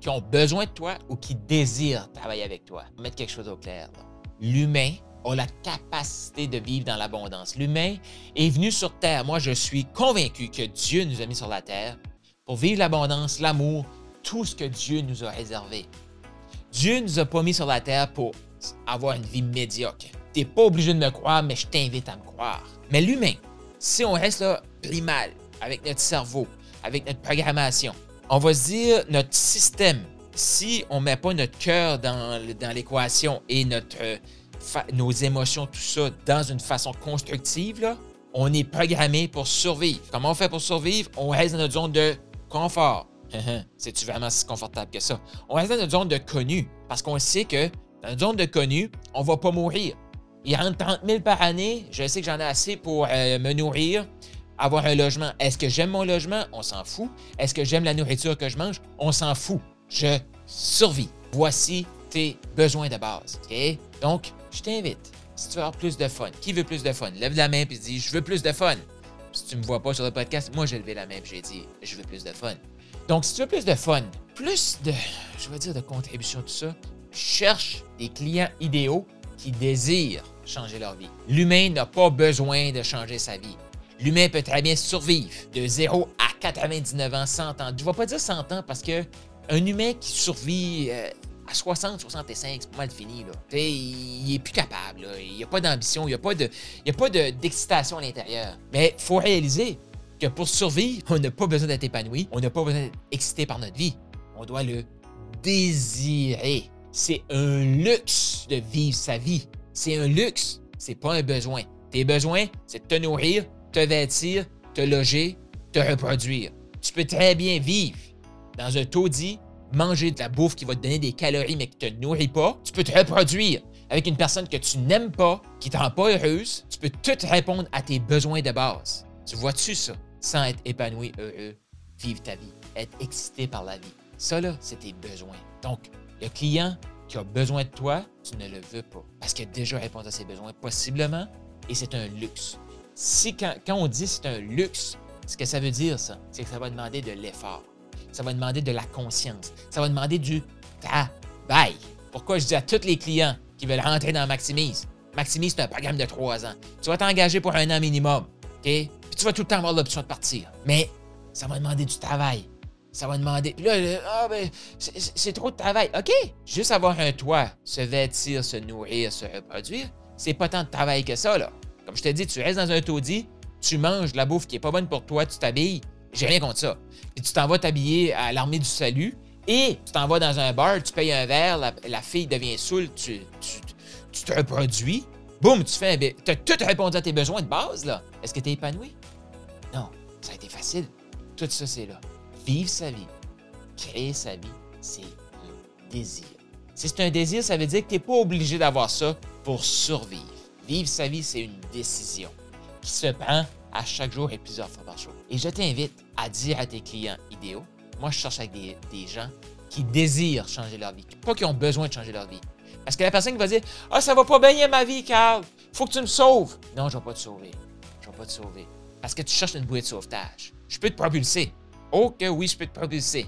Qui ont besoin de toi ou qui désirent travailler avec toi. Mettre quelque chose au clair. L'humain a la capacité de vivre dans l'abondance. L'humain est venu sur Terre. Moi, je suis convaincu que Dieu nous a mis sur la Terre pour vivre l'abondance, l'amour, tout ce que Dieu nous a réservé. Dieu nous a pas mis sur la Terre pour avoir une vie médiocre. Tu n'es pas obligé de me croire, mais je t'invite à me croire. Mais l'humain, si on reste là primal, avec notre cerveau, avec notre programmation, on va se dire notre système, si on ne met pas notre cœur dans, l'équation et euh, nos émotions, tout ça, dans une façon constructive, on est programmé pour survivre. Comment on fait pour survivre? On reste dans notre zone de confort. C'est-tu vraiment si confortable que ça? On reste dans notre zone de connu parce qu'on sait que dans notre zone de connu, on ne va pas mourir. Il rentre 30 000 par année, je sais que j'en ai assez pour euh, me nourrir, avoir un logement. Est-ce que j'aime mon logement? On s'en fout. Est-ce que j'aime la nourriture que je mange? On s'en fout. Je survis. Voici tes besoins de base. Donc, je t'invite. Si tu veux avoir plus de fun, qui veut plus de fun? Lève la main et dis Je veux plus de fun. Si tu ne me vois pas sur le podcast, moi j'ai levé la main et j'ai dit Je veux plus de fun. Donc, si tu veux plus de fun, plus de, je vais dire, de contribution, tout ça, cherche des clients idéaux qui désirent changer leur vie. L'humain n'a pas besoin de changer sa vie. L'humain peut très bien survivre de 0 à 99 ans, 100 ans. Je ne vais pas dire 100 ans parce que un humain qui survit euh, à 60, 65, c'est pas mal fini. Là. Il est plus capable. Il n'y a pas d'ambition, il n'y a pas d'excitation à l'intérieur. Mais il faut réaliser que pour survivre, on n'a pas besoin d'être épanoui, on n'a pas besoin d'être excité par notre vie. On doit le désirer. C'est un luxe de vivre sa vie. C'est un luxe, c'est pas un besoin. Tes besoins, c'est de te nourrir, te vêtir, te loger, te reproduire. Tu peux très bien vivre dans un taudis, manger de la bouffe qui va te donner des calories mais qui ne te nourrit pas. Tu peux te reproduire avec une personne que tu n'aimes pas, qui ne te rend pas heureuse. Tu peux tout répondre à tes besoins de base. Tu vois-tu ça? Sans être épanoui, heureux, vivre ta vie, être excité par la vie. Ça, là, c'est tes besoins. Donc, le client qui a besoin de toi, tu ne le veux pas. Parce qu'il a déjà répondu à ses besoins, possiblement, et c'est un luxe si quand, on dit c'est un luxe, ce que ça veut dire, ça, c'est que ça va demander de l'effort. Ça va demander de la conscience. Ça va demander du travail. Pourquoi je dis à tous les clients qui veulent rentrer dans Maximise, Maximise, c'est un programme de trois ans. Tu vas t'engager pour un an minimum. OK? Puis tu vas tout le temps avoir l'option de partir. Mais ça va demander du travail. Ça va demander. Là, ah, ben, c'est trop de travail. OK? Juste avoir un toit, se vêtir, se nourrir, se reproduire, c'est pas tant de travail que ça, là. Comme je t'ai dit, tu restes dans un taudis, tu manges de la bouffe qui n'est pas bonne pour toi, tu t'habilles. J'ai rien contre ça. Et tu t'en vas t'habiller à l'armée du salut et tu t'en vas dans un bar, tu payes un verre, la, fille devient saoule, tu, te reproduis. Boum, tu fais un. Tu as tout répondu à tes besoins de base, là. Est-ce que tu es épanoui? Non, ça a été facile. Tout ça, c'est là. Vivre sa vie, créer sa vie, c'est un désir. Si c'est un désir, ça veut dire que tu n'es pas obligé d'avoir ça pour survivre. Vivre sa vie, c'est une décision qui se prend à chaque jour et plusieurs fois par jour. Et je t'invite à dire à tes clients idéaux, moi je cherche avec des, gens qui désirent changer leur vie, pas qui ont besoin de changer leur vie. Parce que la personne qui va dire Ah, ça va pas bien ma vie, Carl, faut que tu me sauves. Non, je vais pas te sauver. Je vais pas te sauver. Parce que tu cherches une bouée de sauvetage. Je peux te propulser. Oh que oui, je peux te propulser.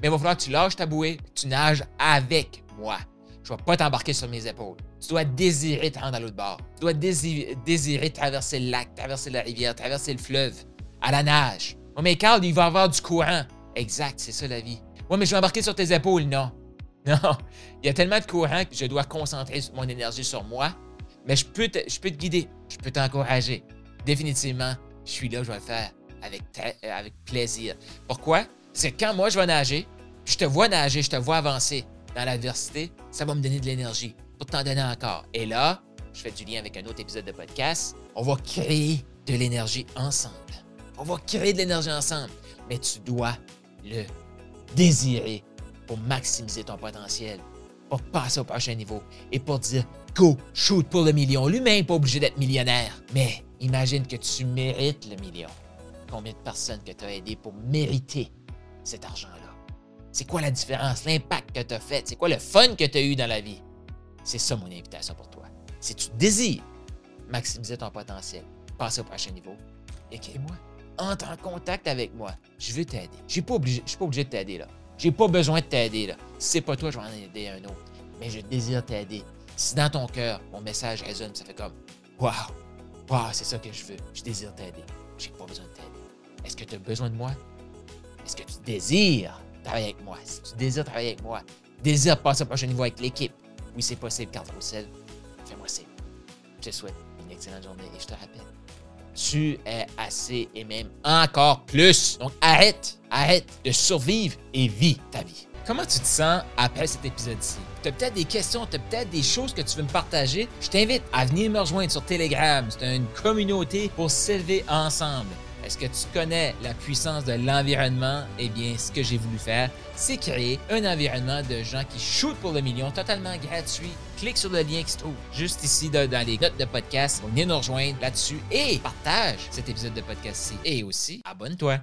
Mais il va falloir que tu lâches ta bouée, tu nages avec moi. Je ne vais pas t'embarquer sur mes épaules. Tu dois désirer te rendre à l'autre bord. Tu dois désirer, traverser le lac, traverser la rivière, traverser le fleuve, à la nage. Oui, mais Carl, il va avoir du courant. Exact, c'est ça la vie. Oui, mais je vais embarquer sur tes épaules. Non. Non, il y a tellement de courant que je dois concentrer mon énergie sur moi, mais je peux te, je peux te guider, je peux t'encourager. Définitivement, je suis là, je vais le faire avec, euh, avec plaisir. Pourquoi? C'est quand moi je vais nager, je te vois nager, je te vois avancer dans l'adversité, ça va me donner de l'énergie pour t'en donner encore. Et là, je fais du lien avec un autre épisode de podcast, on va créer de l'énergie ensemble. On va créer de l'énergie ensemble, mais tu dois le désirer pour maximiser ton potentiel, pour passer au prochain niveau et pour dire go, shoot pour le million. Lui-même n'est pas obligé d'être millionnaire, mais imagine que tu mérites le million. Combien de personnes que tu as aidé pour mériter cet argent-là? C'est quoi la différence, l'impact que tu as fait? C'est quoi le fun que tu as eu dans la vie? C'est ça mon invitation pour toi. Si tu désires maximiser ton potentiel, passer au prochain niveau, écris-moi. Entre en contact avec moi. Je veux t'aider. Je ne suis pas obligé de t'aider là. J'ai pas besoin de t'aider là. Si c'est pas toi, je vais en aider un autre. Mais je désire t'aider. Si dans ton cœur, mon message résonne, ça fait comme Waouh! Waouh, c'est ça que je veux. Je désire t'aider. J'ai pas besoin de t'aider. Est-ce que tu as besoin de moi? Est-ce que tu désires travailler avec moi? Si tu désires travailler avec moi, désires passer au prochain niveau avec l'équipe, oui, c'est possible, Carl Roussel. Fais-moi signe. Je te souhaite une excellente journée et je te rappelle, tu es assez et même encore plus. Donc arrête, arrête de survivre et vis ta vie. Comment tu te sens après cet épisode-ci? Tu as peut-être des questions, tu as peut-être des choses que tu veux me partager? Je t'invite à venir me rejoindre sur Telegram. C'est une communauté pour s'élever ensemble. Est-ce que tu connais la puissance de l'environnement? Eh bien, ce que j'ai voulu faire, c'est créer un environnement de gens qui shootent pour le million totalement gratuit. Clique sur le lien qui se trouve juste ici dans les notes de podcast. Venez nous rejoindre là-dessus et partage cet épisode de podcast-ci. Et aussi, abonne-toi.